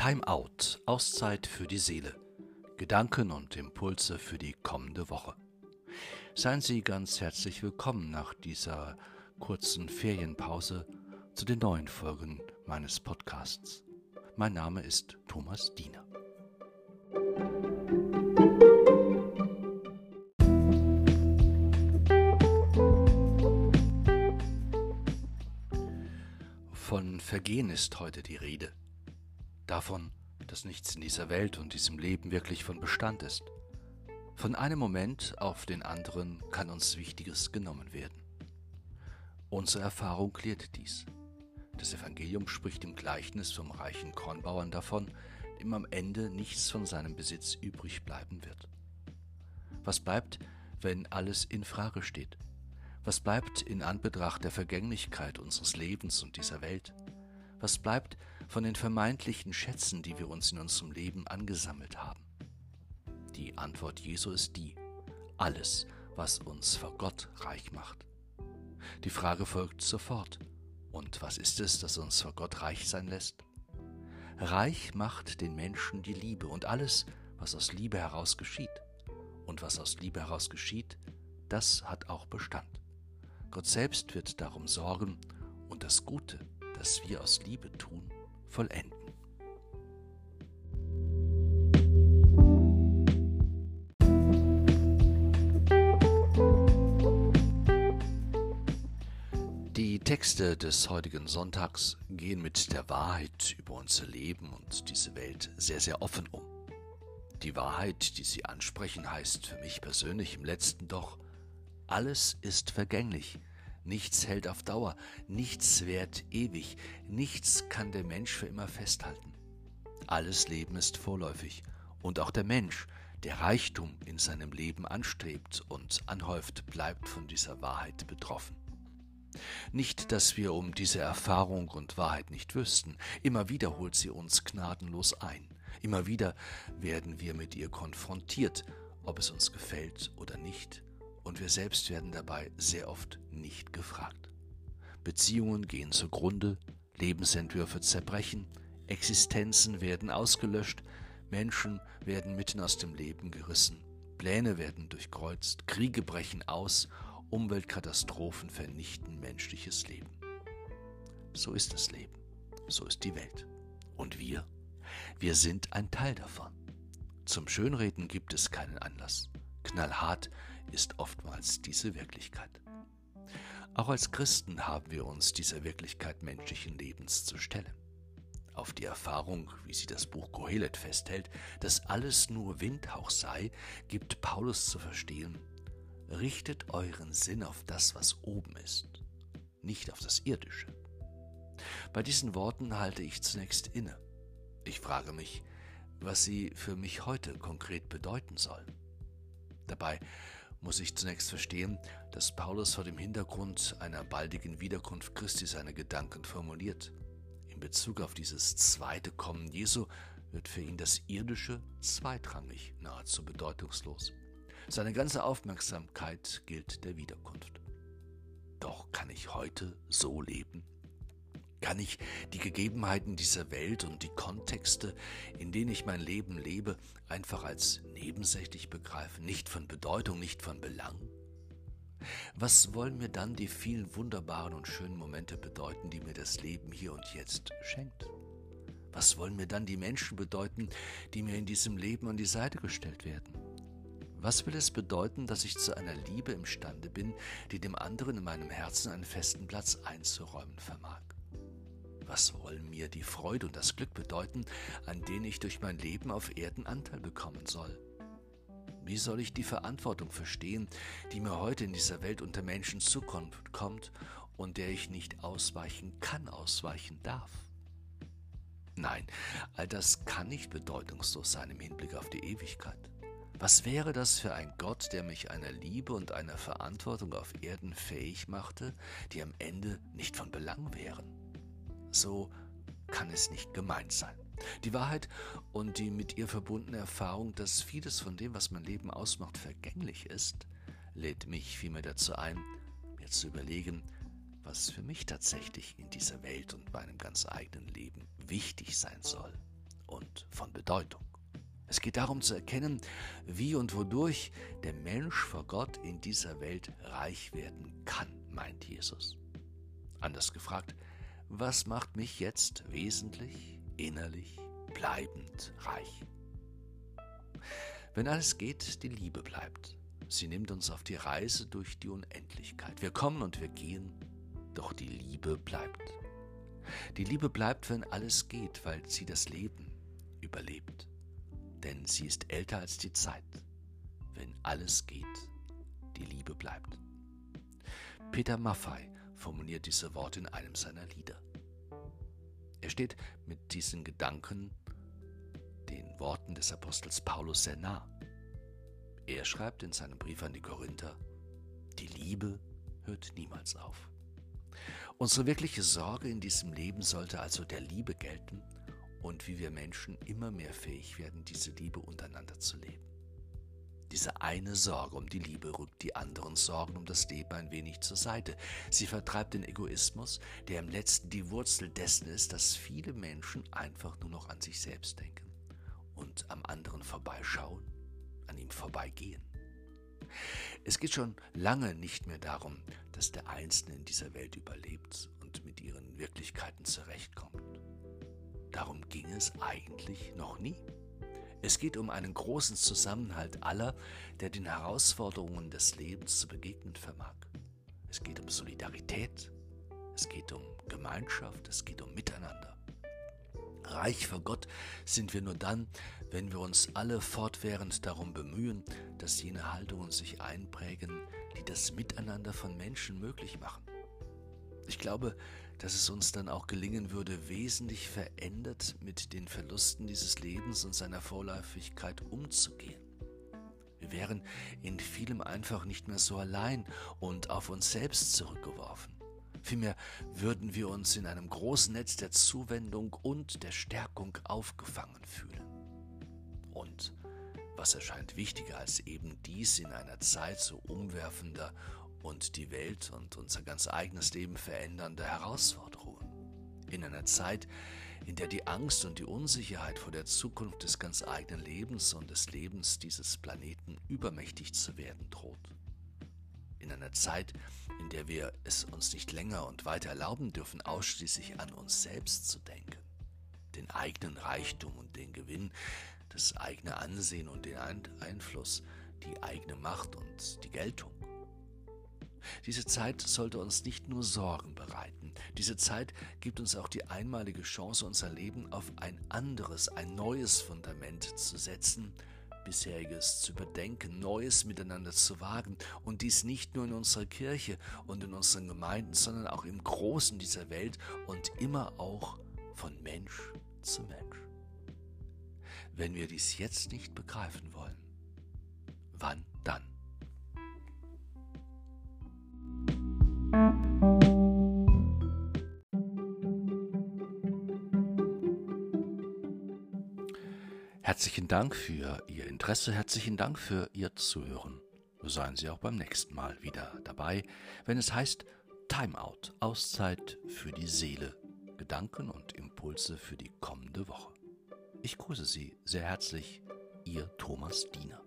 Time Out, Auszeit für die Seele. Gedanken und Impulse für die kommende Woche. Seien Sie ganz herzlich willkommen nach dieser kurzen Ferienpause zu den neuen Folgen meines Podcasts. Mein Name ist Thomas Diener. Von Vergehen ist heute die Rede. Davon, dass nichts in dieser Welt und diesem Leben wirklich von Bestand ist. Von einem Moment auf den anderen kann uns Wichtiges genommen werden. Unsere Erfahrung klärt dies. Das Evangelium spricht im Gleichnis vom reichen Kornbauern davon, dem am Ende nichts von seinem Besitz übrig bleiben wird. Was bleibt, wenn alles in Frage steht? Was bleibt in Anbetracht der Vergänglichkeit unseres Lebens und dieser Welt? Was bleibt von den vermeintlichen Schätzen, die wir uns in unserem Leben angesammelt haben? Die Antwort Jesu ist die, alles, was uns vor Gott reich macht. Die Frage folgt sofort, und was ist es, das uns vor Gott reich sein lässt? Reich macht den Menschen die Liebe und alles, was aus Liebe heraus geschieht. Und was aus Liebe heraus geschieht, das hat auch Bestand. Gott selbst wird darum sorgen und das Gute, das wir aus Liebe tun, vollenden. Die Texte des heutigen Sonntags gehen mit der Wahrheit über unser Leben und diese Welt sehr, sehr offen um. Die Wahrheit, die sie ansprechen, heißt für mich persönlich im letzten doch, alles ist vergänglich, nichts hält auf Dauer, nichts währt ewig, nichts kann der Mensch für immer festhalten. Alles Leben ist vorläufig, und auch der Mensch, der Reichtum in seinem Leben anstrebt und anhäuft, bleibt von dieser Wahrheit betroffen. Nicht, dass wir um diese Erfahrung und Wahrheit nicht wüssten, immer wieder holt sie uns gnadenlos ein, immer wieder werden wir mit ihr konfrontiert, ob es uns gefällt oder nicht, und wir selbst werden dabei sehr oft nicht gefragt. Beziehungen gehen zugrunde, Lebensentwürfe zerbrechen, Existenzen werden ausgelöscht, Menschen werden mitten aus dem Leben gerissen, Pläne werden durchkreuzt, Kriege brechen aus, Umweltkatastrophen vernichten menschliches Leben. So ist das Leben, so ist die Welt. Und wir? Wir sind ein Teil davon. Zum Schönreden gibt es keinen Anlass. Knallhart ist oftmals diese Wirklichkeit. Auch als Christen haben wir uns dieser Wirklichkeit menschlichen Lebens zu stellen. Auf die Erfahrung, wie sie das Buch Kohelet festhält, dass alles nur Windhauch sei, gibt Paulus zu verstehen, richtet euren Sinn auf das, was oben ist, nicht auf das Irdische. Bei diesen Worten halte ich zunächst inne. Ich frage mich, was sie für mich heute konkret bedeuten sollen. Dabei muss ich zunächst verstehen, dass Paulus vor dem Hintergrund einer baldigen Wiederkunft Christi seine Gedanken formuliert. In Bezug auf dieses zweite Kommen Jesu wird für ihn das Irdische zweitrangig, nahezu bedeutungslos. Seine ganze Aufmerksamkeit gilt der Wiederkunft. Doch kann ich heute so leben? Kann ich die Gegebenheiten dieser Welt und die Kontexte, in denen ich mein Leben lebe, einfach als nebensächlich begreifen, nicht von Bedeutung, nicht von Belang? Was wollen mir dann die vielen wunderbaren und schönen Momente bedeuten, die mir das Leben hier und jetzt schenkt? Was wollen mir dann die Menschen bedeuten, die mir in diesem Leben an die Seite gestellt werden? Was will es bedeuten, dass ich zu einer Liebe imstande bin, die dem anderen in meinem Herzen einen festen Platz einzuräumen vermag? Was wollen mir die Freude und das Glück bedeuten, an denen ich durch mein Leben auf Erden Anteil bekommen soll? Wie soll ich die Verantwortung verstehen, die mir heute in dieser Welt unter Menschen zukommt und der ich nicht ausweichen kann, ausweichen darf? Nein, all das kann nicht bedeutungslos sein im Hinblick auf die Ewigkeit. Was wäre das für ein Gott, der mich einer Liebe und einer Verantwortung auf Erden fähig machte, die am Ende nicht von Belang wären? So kann es nicht gemeint sein. Die Wahrheit und die mit ihr verbundene Erfahrung, dass vieles von dem, was mein Leben ausmacht, vergänglich ist, lädt mich vielmehr dazu ein, mir zu überlegen, was für mich tatsächlich in dieser Welt und meinem ganz eigenen Leben wichtig sein soll und von Bedeutung. Es geht darum zu erkennen, wie und wodurch der Mensch vor Gott in dieser Welt reich werden kann, meint Jesus. Anders gefragt, was macht mich jetzt wesentlich, innerlich, bleibend reich? Wenn alles geht, die Liebe bleibt. Sie nimmt uns auf die Reise durch die Unendlichkeit. Wir kommen und wir gehen, doch die Liebe bleibt. Die Liebe bleibt, wenn alles geht, weil sie das Leben überlebt. Denn sie ist älter als die Zeit. Wenn alles geht, die Liebe bleibt. Peter Maffei formuliert diese Worte in einem seiner Lieder. Er steht mit diesen Gedanken den Worten des Apostels Paulus sehr nah. Er schreibt in seinem Brief an die Korinther, die Liebe hört niemals auf. Unsere wirkliche Sorge in diesem Leben sollte also der Liebe gelten und wie wir Menschen immer mehr fähig werden, diese Liebe untereinander zu leben. Diese eine Sorge um die Liebe rückt die anderen Sorgen um das Leben ein wenig zur Seite. Sie vertreibt den Egoismus, der im letzten die Wurzel dessen ist, dass viele Menschen einfach nur noch an sich selbst denken und am anderen vorbeischauen, an ihm vorbeigehen. Es geht schon lange nicht mehr darum, dass der Einzelne in dieser Welt überlebt und mit ihren Wirklichkeiten zurechtkommt. Darum ging es eigentlich noch nie. Es geht um einen großen Zusammenhalt aller, der den Herausforderungen des Lebens zu begegnen vermag. Es geht um Solidarität, es geht um Gemeinschaft, es geht um Miteinander. Reich vor Gott sind wir nur dann, wenn wir uns alle fortwährend darum bemühen, dass jene Haltungen sich einprägen, die das Miteinander von Menschen möglich machen. Ich glaube, dass es uns dann auch gelingen würde, wesentlich verändert mit den Verlusten dieses Lebens und seiner Vorläufigkeit umzugehen. Wir wären in vielem einfach nicht mehr so allein und auf uns selbst zurückgeworfen. Vielmehr würden wir uns in einem großen Netz der Zuwendung und der Stärkung aufgefangen fühlen. Und was erscheint wichtiger als eben dies in einer Zeit so umwerfender und die Welt und unser ganz eigenes Leben verändernde Herausforderungen? In einer Zeit, in der die Angst und die Unsicherheit vor der Zukunft des ganz eigenen Lebens und des Lebens dieses Planeten übermächtig zu werden droht in einer Zeit, in der wir es uns nicht länger und weiter erlauben dürfen, ausschließlich an uns selbst zu denken, den eigenen Reichtum und den Gewinn, das eigene Ansehen und den Einfluss, die eigene Macht und die Geltung. Diese Zeit sollte uns nicht nur Sorgen bereiten, diese Zeit gibt uns auch die einmalige Chance, unser Leben auf ein anderes, ein neues Fundament zu setzen, Bisheriges zu überdenken, Neues miteinander zu wagen und dies nicht nur in unserer Kirche und in unseren Gemeinden, sondern auch im Großen dieser Welt und immer auch von Mensch zu Mensch. Wenn wir dies jetzt nicht begreifen wollen, wann dann? Herzlichen Dank für Ihr Interesse, herzlichen Dank für Ihr Zuhören. Seien Sie auch beim nächsten Mal wieder dabei, wenn es heißt Timeout, Auszeit für die Seele, Gedanken und Impulse für die kommende Woche. Ich grüße Sie sehr herzlich, Ihr Thomas Diener.